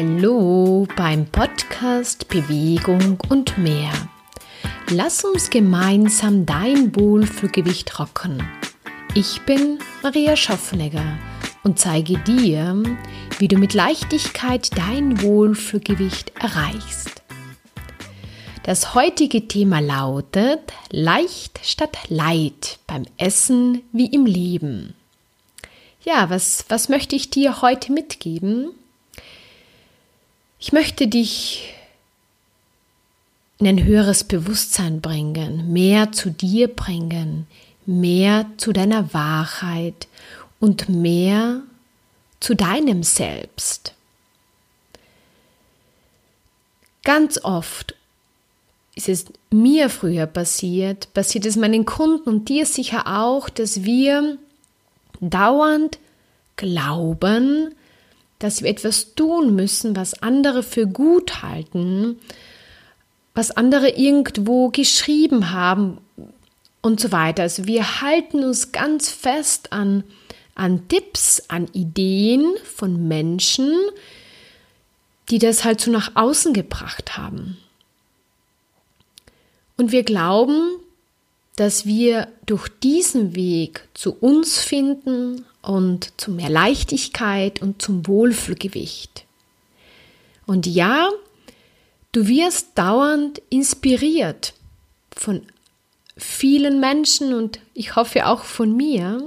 Hallo beim Podcast Bewegung und mehr. Lass uns gemeinsam dein Wohlfühlgewicht rocken. Ich bin Maria Schaffnegger und zeige dir, wie du mit Leichtigkeit dein Wohlfühlgewicht erreichst. Das heutige Thema lautet Leicht statt Leid beim Essen wie im Leben. Ja, was, was möchte ich dir heute mitgeben? Ich möchte dich in ein höheres Bewusstsein bringen, mehr zu dir bringen, mehr zu deiner Wahrheit und mehr zu deinem Selbst. Ganz oft ist es mir früher passiert, passiert es meinen Kunden und dir sicher auch, dass wir dauernd glauben, dass wir etwas tun müssen, was andere für gut halten, was andere irgendwo geschrieben haben und so weiter. Also wir halten uns ganz fest an, an Tipps, an Ideen von Menschen, die das halt so nach außen gebracht haben. Und wir glauben, dass wir durch diesen Weg zu uns finden und zu mehr Leichtigkeit und zum Wohlfühlgewicht. Und ja, du wirst dauernd inspiriert von vielen Menschen und ich hoffe auch von mir.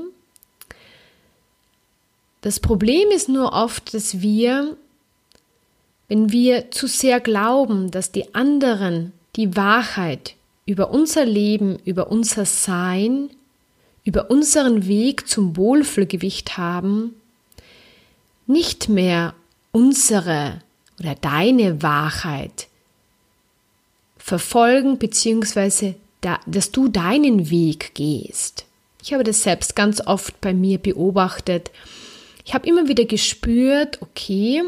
Das Problem ist nur oft, dass wir, wenn wir zu sehr glauben, dass die anderen die Wahrheit über unser Leben, über unser Sein über unseren Weg zum Wohlfühlgewicht haben, nicht mehr unsere oder deine Wahrheit verfolgen, beziehungsweise da, dass du deinen Weg gehst. Ich habe das selbst ganz oft bei mir beobachtet. Ich habe immer wieder gespürt, okay,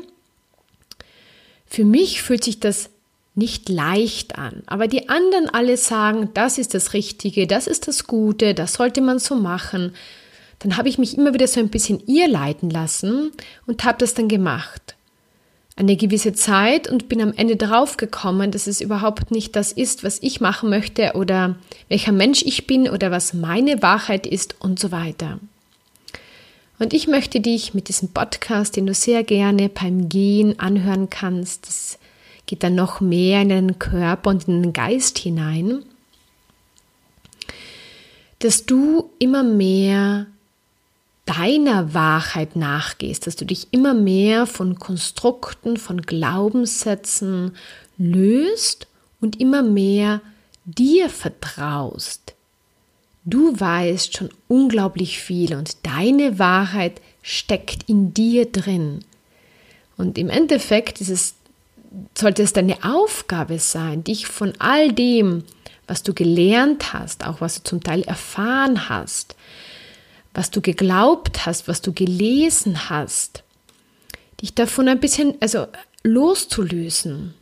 für mich fühlt sich das nicht leicht an. Aber die anderen alle sagen, das ist das Richtige, das ist das Gute, das sollte man so machen. Dann habe ich mich immer wieder so ein bisschen ihr leiten lassen und habe das dann gemacht. Eine gewisse Zeit und bin am Ende drauf gekommen, dass es überhaupt nicht das ist, was ich machen möchte oder welcher Mensch ich bin oder was meine Wahrheit ist und so weiter. Und ich möchte dich mit diesem Podcast, den du sehr gerne beim Gehen anhören kannst, geht dann noch mehr in den Körper und in den Geist hinein, dass du immer mehr deiner Wahrheit nachgehst, dass du dich immer mehr von Konstrukten, von Glaubenssätzen löst und immer mehr dir vertraust. Du weißt schon unglaublich viel und deine Wahrheit steckt in dir drin. Und im Endeffekt ist es sollte es deine Aufgabe sein, dich von all dem, was du gelernt hast, auch was du zum Teil erfahren hast, was du geglaubt hast, was du gelesen hast, dich davon ein bisschen, also loszulösen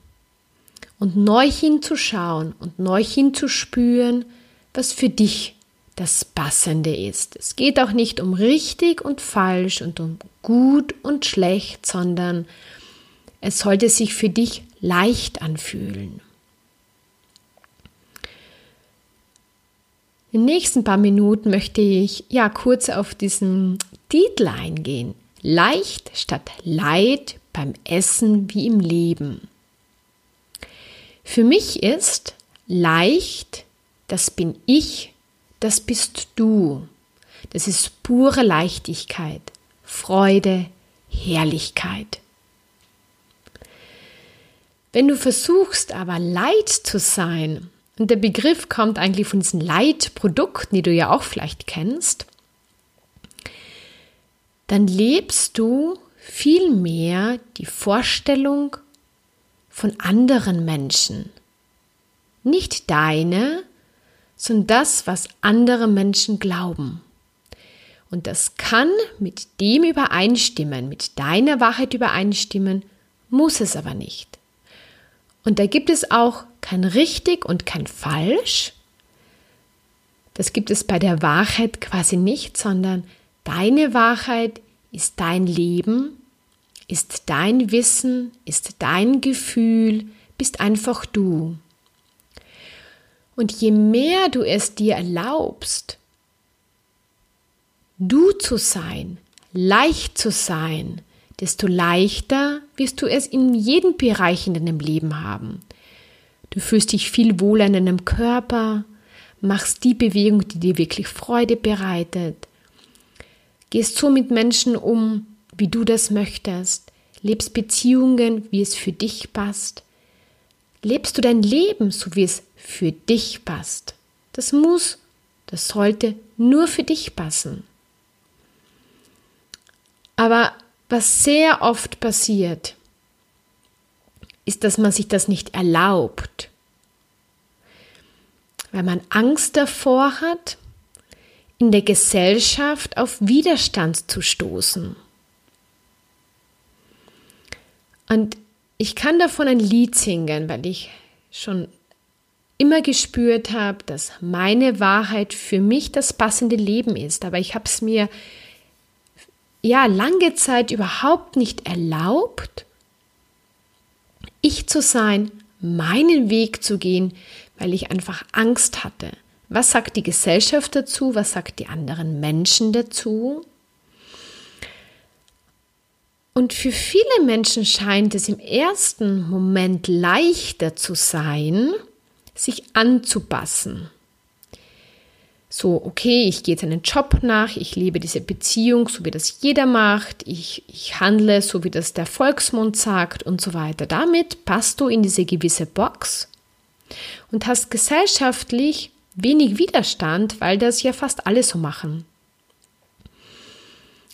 und neu hinzuschauen und neu hinzuspüren, was für dich das Passende ist. Es geht auch nicht um richtig und falsch und um gut und schlecht, sondern es sollte sich für dich leicht anfühlen. In den nächsten paar Minuten möchte ich ja kurz auf diesen Titel eingehen. Leicht statt Leid beim Essen wie im Leben. Für mich ist leicht, das bin ich, das bist du. Das ist pure Leichtigkeit, Freude, Herrlichkeit. Wenn du versuchst aber leid zu sein, und der Begriff kommt eigentlich von diesen Leitprodukten, die du ja auch vielleicht kennst, dann lebst du vielmehr die Vorstellung von anderen Menschen. Nicht deine, sondern das, was andere Menschen glauben. Und das kann mit dem übereinstimmen, mit deiner Wahrheit übereinstimmen, muss es aber nicht. Und da gibt es auch kein richtig und kein falsch. Das gibt es bei der Wahrheit quasi nicht, sondern deine Wahrheit ist dein Leben, ist dein Wissen, ist dein Gefühl, bist einfach du. Und je mehr du es dir erlaubst, du zu sein, leicht zu sein, desto leichter wirst du es in jedem Bereich in deinem Leben haben. Du fühlst dich viel wohler in deinem Körper, machst die Bewegung, die dir wirklich Freude bereitet, gehst so mit Menschen um, wie du das möchtest, lebst Beziehungen, wie es für dich passt, lebst du dein Leben, so wie es für dich passt. Das muss, das sollte nur für dich passen. Aber was sehr oft passiert, ist, dass man sich das nicht erlaubt, weil man Angst davor hat, in der Gesellschaft auf Widerstand zu stoßen. Und ich kann davon ein Lied singen, weil ich schon immer gespürt habe, dass meine Wahrheit für mich das passende Leben ist. Aber ich habe es mir ja lange Zeit überhaupt nicht erlaubt, ich zu sein, meinen Weg zu gehen, weil ich einfach Angst hatte. Was sagt die Gesellschaft dazu? Was sagt die anderen Menschen dazu? Und für viele Menschen scheint es im ersten Moment leichter zu sein, sich anzupassen. So, okay, ich gehe jetzt einen Job nach, ich lebe diese Beziehung, so wie das jeder macht, ich, ich handle, so wie das der Volksmund sagt und so weiter. Damit passt du in diese gewisse Box und hast gesellschaftlich wenig Widerstand, weil das ja fast alle so machen.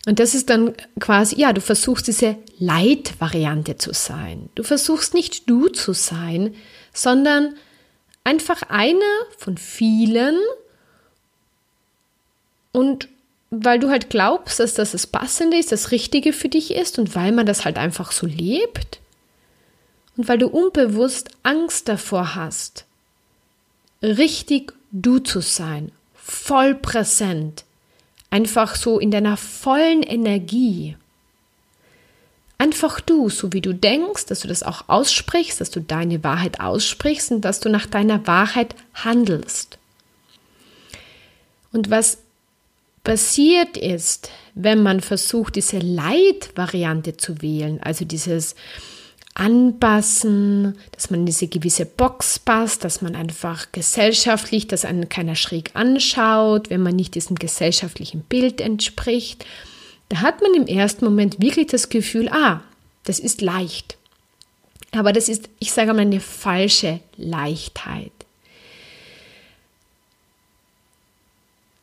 Und das ist dann quasi, ja, du versuchst diese Leitvariante zu sein. Du versuchst nicht du zu sein, sondern einfach einer von vielen und weil du halt glaubst, dass das das Passende ist, das Richtige für dich ist und weil man das halt einfach so lebt und weil du unbewusst Angst davor hast, richtig du zu sein, voll präsent, einfach so in deiner vollen Energie. Einfach du, so wie du denkst, dass du das auch aussprichst, dass du deine Wahrheit aussprichst und dass du nach deiner Wahrheit handelst. Und was passiert ist, wenn man versucht, diese Leitvariante zu wählen, also dieses Anpassen, dass man in diese gewisse Box passt, dass man einfach gesellschaftlich, dass einen keiner schräg anschaut, wenn man nicht diesem gesellschaftlichen Bild entspricht, da hat man im ersten Moment wirklich das Gefühl, ah, das ist leicht. Aber das ist, ich sage mal, eine falsche Leichtheit.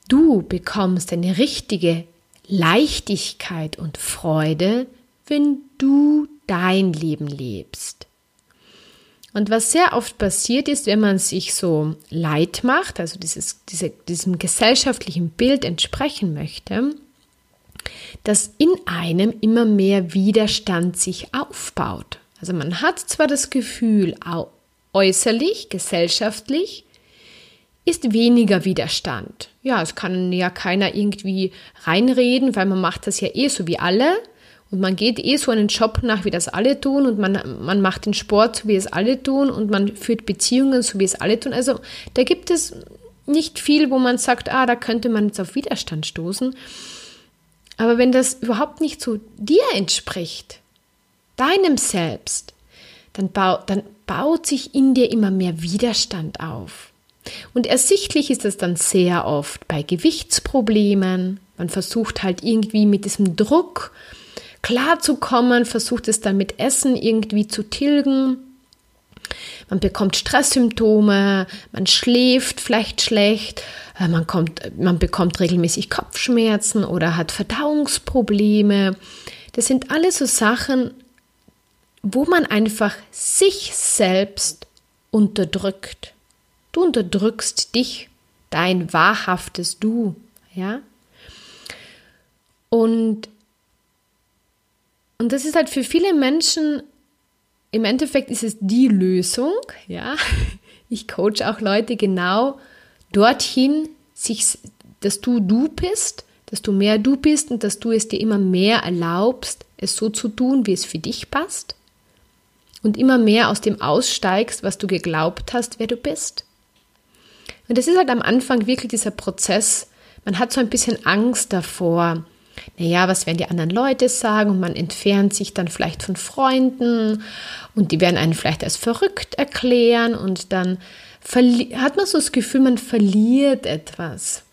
Du bekommst eine richtige Leichtigkeit und Freude, wenn du dein Leben lebst. Und was sehr oft passiert ist, wenn man sich so leid macht, also dieses, diese, diesem gesellschaftlichen Bild entsprechen möchte, dass in einem immer mehr Widerstand sich aufbaut. Also man hat zwar das Gefühl, äußerlich, gesellschaftlich, ist weniger Widerstand. Ja, es kann ja keiner irgendwie reinreden, weil man macht das ja eh so wie alle. Und man geht eh so einen Job nach, wie das alle tun, und man, man macht den Sport, so wie es alle tun, und man führt Beziehungen, so wie es alle tun. Also da gibt es nicht viel, wo man sagt, ah, da könnte man jetzt auf Widerstand stoßen. Aber wenn das überhaupt nicht zu dir entspricht, deinem Selbst, dann, bau, dann baut sich in dir immer mehr Widerstand auf. Und ersichtlich ist es dann sehr oft bei Gewichtsproblemen. Man versucht halt irgendwie mit diesem Druck klarzukommen, versucht es dann mit Essen irgendwie zu tilgen. Man bekommt Stresssymptome, man schläft vielleicht schlecht, äh, man, kommt, man bekommt regelmäßig Kopfschmerzen oder hat Verdauungsprobleme. Das sind alles so Sachen, wo man einfach sich selbst unterdrückt. Du unterdrückst dich, dein wahrhaftes Du, ja? Und, und das ist halt für viele Menschen, im Endeffekt ist es die Lösung, ja? Ich coach auch Leute genau dorthin, sich, dass du du bist, dass du mehr du bist und dass du es dir immer mehr erlaubst, es so zu tun, wie es für dich passt und immer mehr aus dem aussteigst, was du geglaubt hast, wer du bist. Und das ist halt am Anfang wirklich dieser Prozess, man hat so ein bisschen Angst davor, naja, was werden die anderen Leute sagen? Und man entfernt sich dann vielleicht von Freunden. Und die werden einen vielleicht als verrückt erklären. Und dann hat man so das Gefühl, man verliert etwas.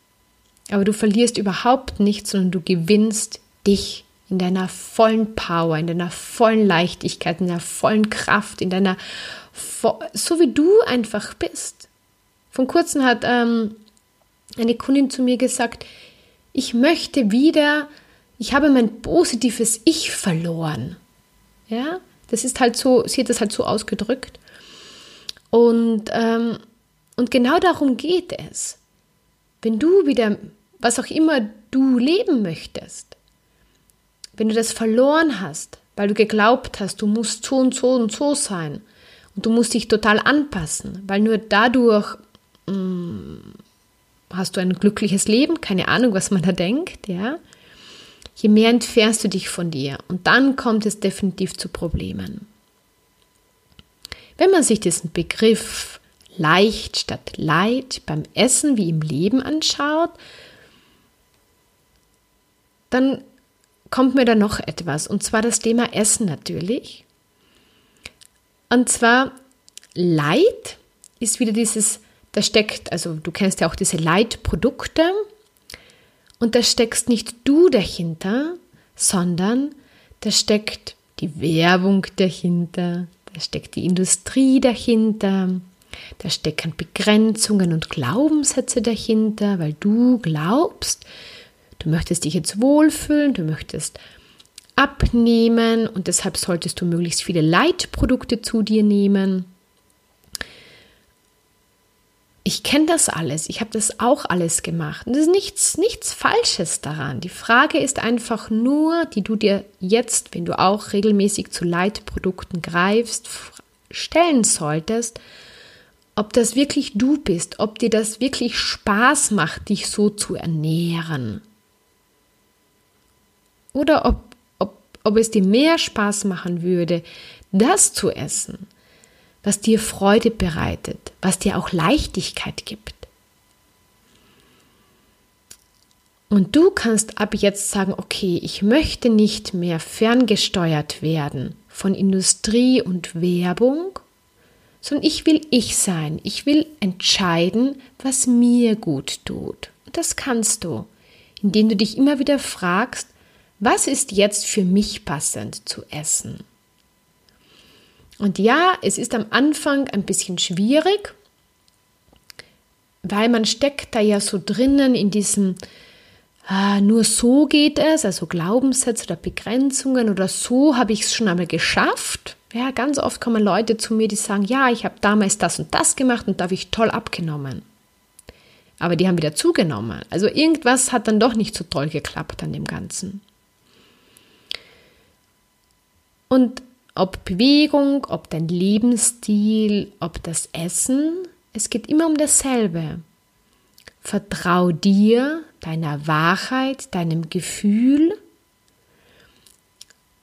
Aber du verlierst überhaupt nichts, sondern du gewinnst dich in deiner vollen Power, in deiner vollen Leichtigkeit, in deiner vollen Kraft, in deiner, so wie du einfach bist. Von kurzem hat ähm, eine Kundin zu mir gesagt, ich möchte wieder, ich habe mein positives Ich verloren. Ja, das ist halt so, sie hat das halt so ausgedrückt. Und, ähm, und genau darum geht es. Wenn du wieder, was auch immer du leben möchtest, wenn du das verloren hast, weil du geglaubt hast, du musst so und so und so sein und du musst dich total anpassen, weil nur dadurch hast du ein glückliches Leben, keine Ahnung, was man da denkt, ja. Je mehr entfernst du dich von dir und dann kommt es definitiv zu Problemen. Wenn man sich diesen Begriff leicht statt Leid beim Essen wie im Leben anschaut, dann kommt mir da noch etwas, und zwar das Thema Essen natürlich. Und zwar Leid ist wieder dieses, da steckt, also du kennst ja auch diese Leitprodukte, und da steckst nicht du dahinter, sondern da steckt die Werbung dahinter, da steckt die Industrie dahinter, da stecken Begrenzungen und Glaubenssätze dahinter, weil du glaubst, Du möchtest dich jetzt wohlfühlen, du möchtest abnehmen und deshalb solltest du möglichst viele Leitprodukte zu dir nehmen. Ich kenne das alles, ich habe das auch alles gemacht. Und es ist nichts, nichts Falsches daran. Die Frage ist einfach nur, die du dir jetzt, wenn du auch regelmäßig zu Leitprodukten greifst, stellen solltest, ob das wirklich du bist, ob dir das wirklich Spaß macht, dich so zu ernähren oder ob, ob, ob es dir mehr Spaß machen würde, das zu essen, was dir Freude bereitet, was dir auch Leichtigkeit gibt. Und du kannst ab jetzt sagen, okay, ich möchte nicht mehr ferngesteuert werden von Industrie und Werbung, sondern ich will ich sein. Ich will entscheiden, was mir gut tut. Und das kannst du, indem du dich immer wieder fragst, was ist jetzt für mich passend zu essen? Und ja, es ist am Anfang ein bisschen schwierig, weil man steckt da ja so drinnen in diesem, ah, nur so geht es, also Glaubenssätze oder Begrenzungen oder so habe ich es schon einmal geschafft. Ja, ganz oft kommen Leute zu mir, die sagen, ja, ich habe damals das und das gemacht und da habe ich toll abgenommen. Aber die haben wieder zugenommen. Also irgendwas hat dann doch nicht so toll geklappt an dem Ganzen. Und ob Bewegung, ob dein Lebensstil, ob das Essen, es geht immer um dasselbe. Vertrau dir, deiner Wahrheit, deinem Gefühl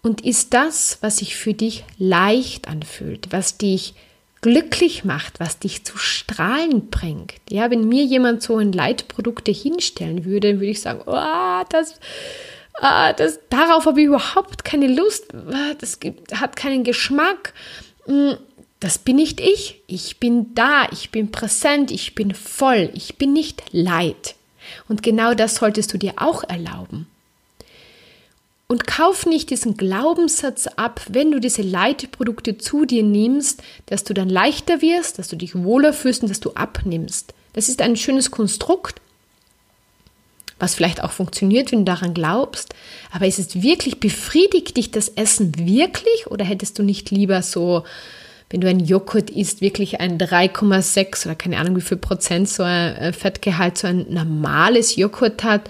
und ist das, was sich für dich leicht anfühlt, was dich glücklich macht, was dich zu strahlen bringt. Ja, wenn mir jemand so ein Leitprodukte hinstellen würde, würde ich sagen, oh, das ah, das, darauf habe ich überhaupt keine Lust, ah, das gibt, hat keinen Geschmack. Hm, das bin nicht ich. Ich bin da, ich bin präsent, ich bin voll, ich bin nicht leid. Und genau das solltest du dir auch erlauben. Und kauf nicht diesen Glaubenssatz ab, wenn du diese Leitprodukte zu dir nimmst, dass du dann leichter wirst, dass du dich wohler fühlst und dass du abnimmst. Das ist ein schönes Konstrukt, was vielleicht auch funktioniert, wenn du daran glaubst. Aber ist es wirklich, befriedigt dich das Essen wirklich oder hättest du nicht lieber so, wenn du ein Joghurt isst, wirklich ein 3,6 oder keine Ahnung wie viel Prozent so ein äh, Fettgehalt, so ein normales Joghurt hat?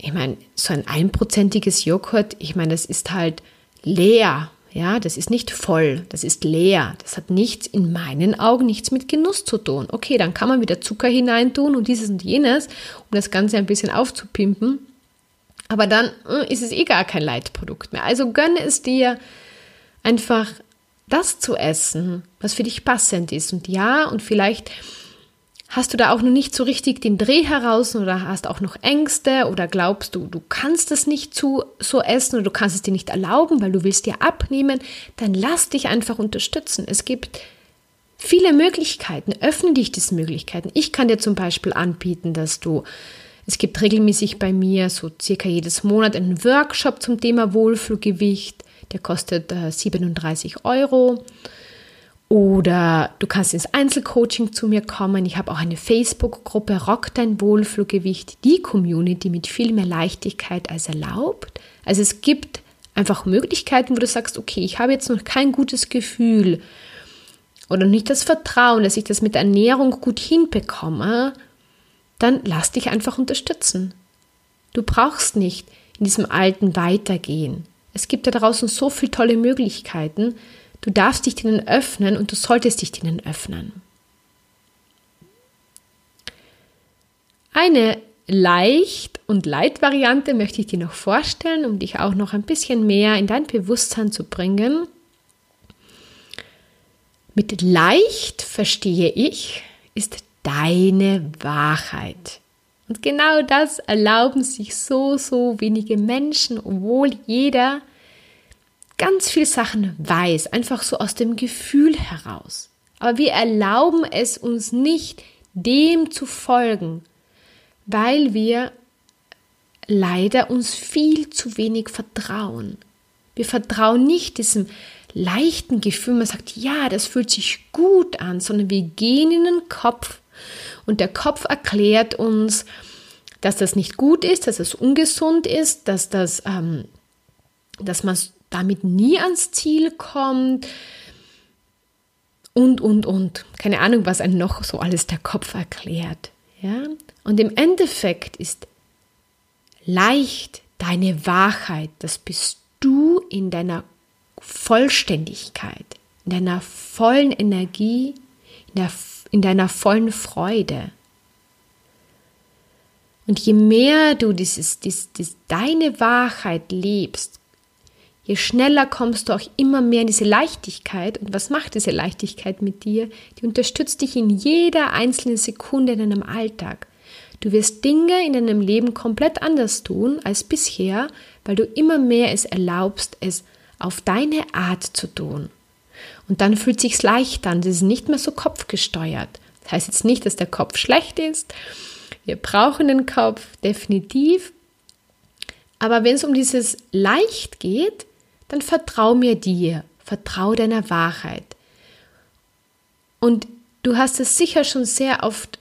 Ich meine, so ein einprozentiges Joghurt, ich meine, das ist halt leer. Ja, das ist nicht voll, das ist leer. Das hat nichts, in meinen Augen, nichts mit Genuss zu tun. Okay, dann kann man wieder Zucker hineintun und dieses und jenes, um das Ganze ein bisschen aufzupimpen. Aber dann äh, ist es eh gar kein Leitprodukt mehr. Also gönne es dir einfach das zu essen, was für dich passend ist. Und ja, und vielleicht hast du da auch noch nicht so richtig den Dreh heraus oder hast auch noch Ängste oder glaubst du, du kannst es nicht zu, so essen oder du kannst es dir nicht erlauben, weil du willst dir abnehmen, dann lass dich einfach unterstützen. Es gibt viele Möglichkeiten. Öffne dich diese Möglichkeiten. Ich kann dir zum Beispiel anbieten, dass du es gibt regelmäßig bei mir so circa jedes Monat einen Workshop zum Thema Wohlfühlgewicht. Der kostet äh, 37 Euro. Oder du kannst ins Einzelcoaching zu mir kommen. Ich habe auch eine Facebook-Gruppe Rock dein Wohlfühlgewicht, die Community mit viel mehr Leichtigkeit als erlaubt. Also es gibt einfach Möglichkeiten, wo du sagst, okay, ich habe jetzt noch kein gutes Gefühl oder nicht das Vertrauen, dass ich das mit Ernährung gut hinbekomme, dann lass dich einfach unterstützen. Du brauchst nicht in diesem Alten weitergehen. Es gibt da draußen so viele tolle Möglichkeiten. Du darfst dich denen öffnen und du solltest dich denen öffnen. Eine Leicht- und Leitvariante möchte ich dir noch vorstellen, um dich auch noch ein bisschen mehr in dein Bewusstsein zu bringen. Mit leicht verstehe ich, ist deine Wahrheit. Und genau das erlauben sich so, so wenige Menschen, obwohl jeder ganz viel Sachen weiß, einfach so aus dem Gefühl heraus. Aber wir erlauben es uns nicht, dem zu folgen, weil wir leider uns viel zu wenig vertrauen. Wir vertrauen nicht diesem leichten Gefühl, man sagt, ja, das fühlt sich gut an, sondern wir gehen in den Kopf und der Kopf erklärt uns, dass das nicht gut ist, dass es ungesund ist, dass, das, ähm, dass man damit nie ans Ziel kommt und, und, und. Keine Ahnung, was einem noch so alles der Kopf erklärt. Ja? Und im Endeffekt ist leicht deine Wahrheit, das bist du in deiner Vollständigkeit, in deiner vollen Energie, in der in deiner vollen Freude. Und je mehr du dieses, dieses, dieses, deine Wahrheit lebst, je schneller kommst du auch immer mehr in diese Leichtigkeit. Und was macht diese Leichtigkeit mit dir? Die unterstützt dich in jeder einzelnen Sekunde in deinem Alltag. Du wirst Dinge in deinem Leben komplett anders tun als bisher, weil du immer mehr es erlaubst, es auf deine Art zu tun. Und dann fühlt sich's leicht an. Das ist nicht mehr so kopfgesteuert. Das heißt jetzt nicht, dass der Kopf schlecht ist. Wir brauchen den Kopf definitiv. Aber wenn es um dieses leicht geht, dann vertrau mir dir, vertrau deiner Wahrheit. Und du hast es sicher schon sehr oft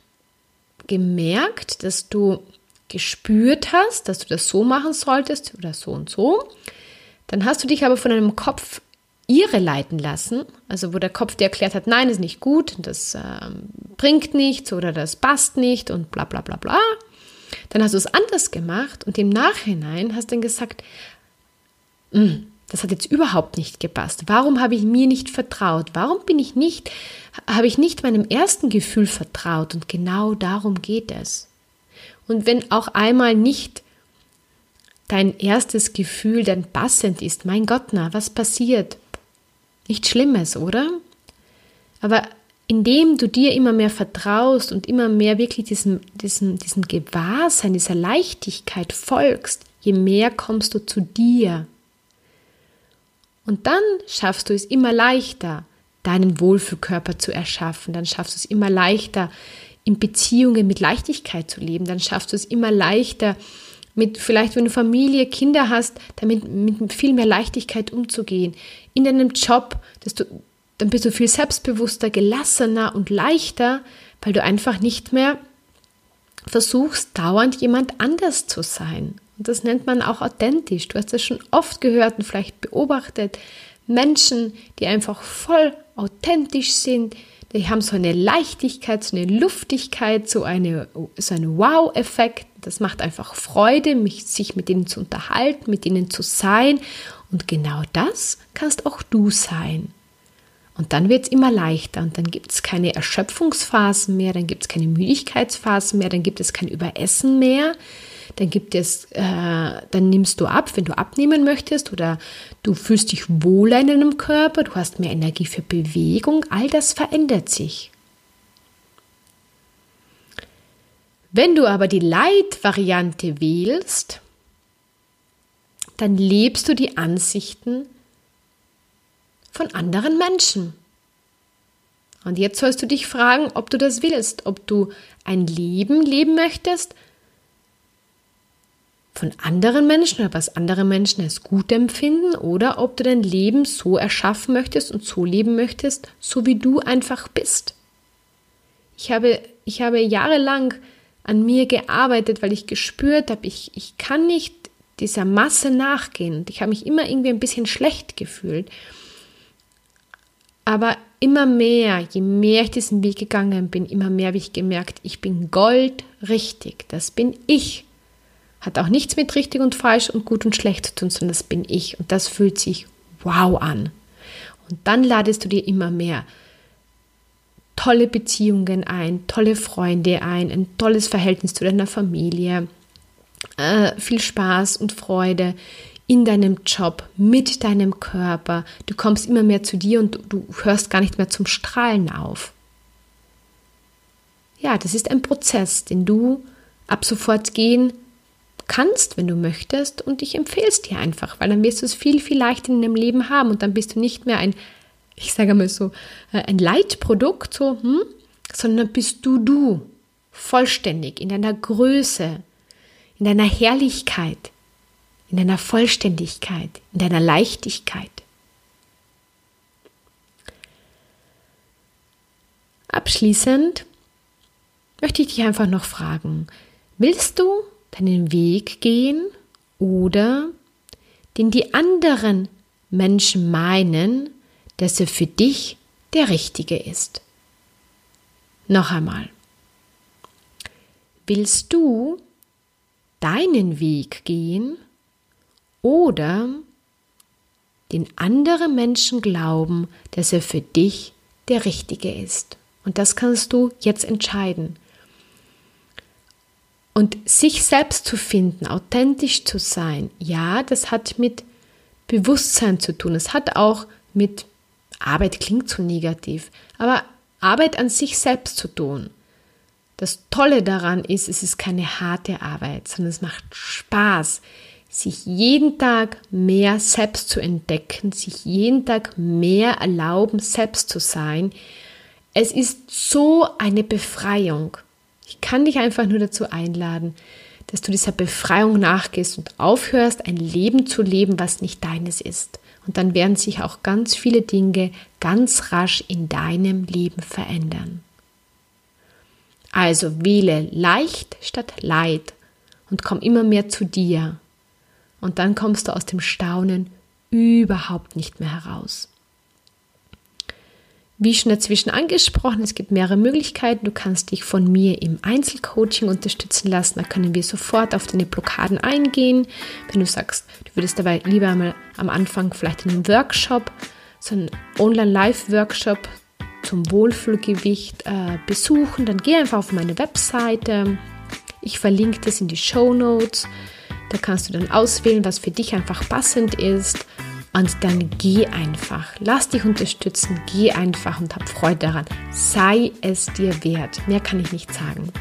gemerkt, dass du gespürt hast, dass du das so machen solltest oder so und so. Dann hast du dich aber von einem Kopf ihre leiten lassen, also wo der Kopf dir erklärt hat, nein, ist nicht gut, das äh, bringt nichts oder das passt nicht und bla bla bla bla, dann hast du es anders gemacht und im Nachhinein hast dann gesagt, hm, das hat jetzt überhaupt nicht gepasst. Warum habe ich mir nicht vertraut? Warum bin ich nicht, habe ich nicht meinem ersten Gefühl vertraut? Und genau darum geht es. Und wenn auch einmal nicht dein erstes Gefühl dann passend ist, mein Gott, na, was passiert? Nichts Schlimmes, oder? Aber indem du dir immer mehr vertraust und immer mehr wirklich diesem, diesem, diesem Gewahrsein, dieser Leichtigkeit folgst, je mehr kommst du zu dir. Und dann schaffst du es immer leichter, deinen Wohlfühlkörper zu erschaffen. Dann schaffst du es immer leichter, in Beziehungen mit Leichtigkeit zu leben. Dann schaffst du es immer leichter, mit vielleicht, wenn du Familie, Kinder hast, damit mit viel mehr Leichtigkeit umzugehen. In deinem Job, dass du, dann bist du viel selbstbewusster, gelassener und leichter, weil du einfach nicht mehr versuchst, dauernd jemand anders zu sein. Und das nennt man auch authentisch. Du hast das schon oft gehört und vielleicht beobachtet. Menschen, die einfach voll authentisch sind, die haben so eine Leichtigkeit, so eine Luftigkeit, so, eine, so einen Wow-Effekt. Das macht einfach Freude, mich, sich mit ihnen zu unterhalten, mit ihnen zu sein. Und genau das kannst auch du sein. Und dann wird es immer leichter und dann gibt es keine Erschöpfungsphasen mehr, dann gibt es keine Müdigkeitsphasen mehr, dann gibt es kein Überessen mehr, dann gibt es, äh, dann nimmst du ab, wenn du abnehmen möchtest oder du fühlst dich wohler in deinem Körper, du hast mehr Energie für Bewegung, all das verändert sich. Wenn du aber die Leitvariante wählst, dann lebst du die Ansichten von anderen Menschen. Und jetzt sollst du dich fragen, ob du das willst, ob du ein Leben leben möchtest von anderen Menschen oder was andere Menschen als gut empfinden oder ob du dein Leben so erschaffen möchtest und so leben möchtest, so wie du einfach bist. Ich habe, ich habe jahrelang an mir gearbeitet, weil ich gespürt habe, ich, ich kann nicht dieser Masse nachgehen und ich habe mich immer irgendwie ein bisschen schlecht gefühlt. Aber immer mehr, je mehr ich diesen Weg gegangen bin, immer mehr habe ich gemerkt, ich bin goldrichtig. Das bin ich. Hat auch nichts mit richtig und falsch und gut und schlecht zu tun, sondern das bin ich. Und das fühlt sich wow an. Und dann ladest du dir immer mehr tolle Beziehungen ein, tolle Freunde ein, ein tolles Verhältnis zu deiner Familie, äh, viel Spaß und Freude in deinem Job, mit deinem Körper. Du kommst immer mehr zu dir und du hörst gar nicht mehr zum Strahlen auf. Ja, das ist ein Prozess, den du ab sofort gehen kannst, wenn du möchtest. Und ich empfehle es dir einfach, weil dann wirst du es viel, viel leichter in deinem Leben haben und dann bist du nicht mehr ein, ich sage mal so, äh, ein Leitprodukt, so, hm, sondern bist du du, vollständig in deiner Größe, in deiner Herrlichkeit, in deiner Vollständigkeit, in deiner Leichtigkeit. Abschließend möchte ich dich einfach noch fragen, willst du deinen Weg gehen oder den die anderen Menschen meinen, dass er für dich der richtige ist? Noch einmal. Willst du deinen Weg gehen oder den anderen Menschen glauben, dass er für dich der Richtige ist. Und das kannst du jetzt entscheiden. Und sich selbst zu finden, authentisch zu sein, ja, das hat mit Bewusstsein zu tun. Es hat auch mit Arbeit klingt zu negativ, aber Arbeit an sich selbst zu tun. Das Tolle daran ist, es ist keine harte Arbeit, sondern es macht Spaß, sich jeden Tag mehr selbst zu entdecken, sich jeden Tag mehr erlauben, selbst zu sein. Es ist so eine Befreiung. Ich kann dich einfach nur dazu einladen, dass du dieser Befreiung nachgehst und aufhörst, ein Leben zu leben, was nicht deines ist. Und dann werden sich auch ganz viele Dinge ganz rasch in deinem Leben verändern. Also wähle leicht statt Leid und komm immer mehr zu dir und dann kommst du aus dem Staunen überhaupt nicht mehr heraus. Wie schon dazwischen angesprochen, es gibt mehrere Möglichkeiten. Du kannst dich von mir im Einzelcoaching unterstützen lassen. Da können wir sofort auf deine Blockaden eingehen. Wenn du sagst, du würdest dabei lieber einmal am Anfang vielleicht einen Workshop, so einen Online-Live-Workshop zum Wohlfühlgewicht äh, besuchen, dann geh einfach auf meine Webseite. Ich verlinke das in die Show Notes. Da kannst du dann auswählen, was für dich einfach passend ist. Und dann geh einfach. Lass dich unterstützen. Geh einfach und hab Freude daran. Sei es dir wert. Mehr kann ich nicht sagen.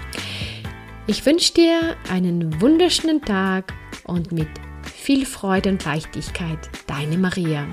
Ich wünsche dir einen wunderschönen Tag und mit viel Freude und Leichtigkeit. Deine Maria.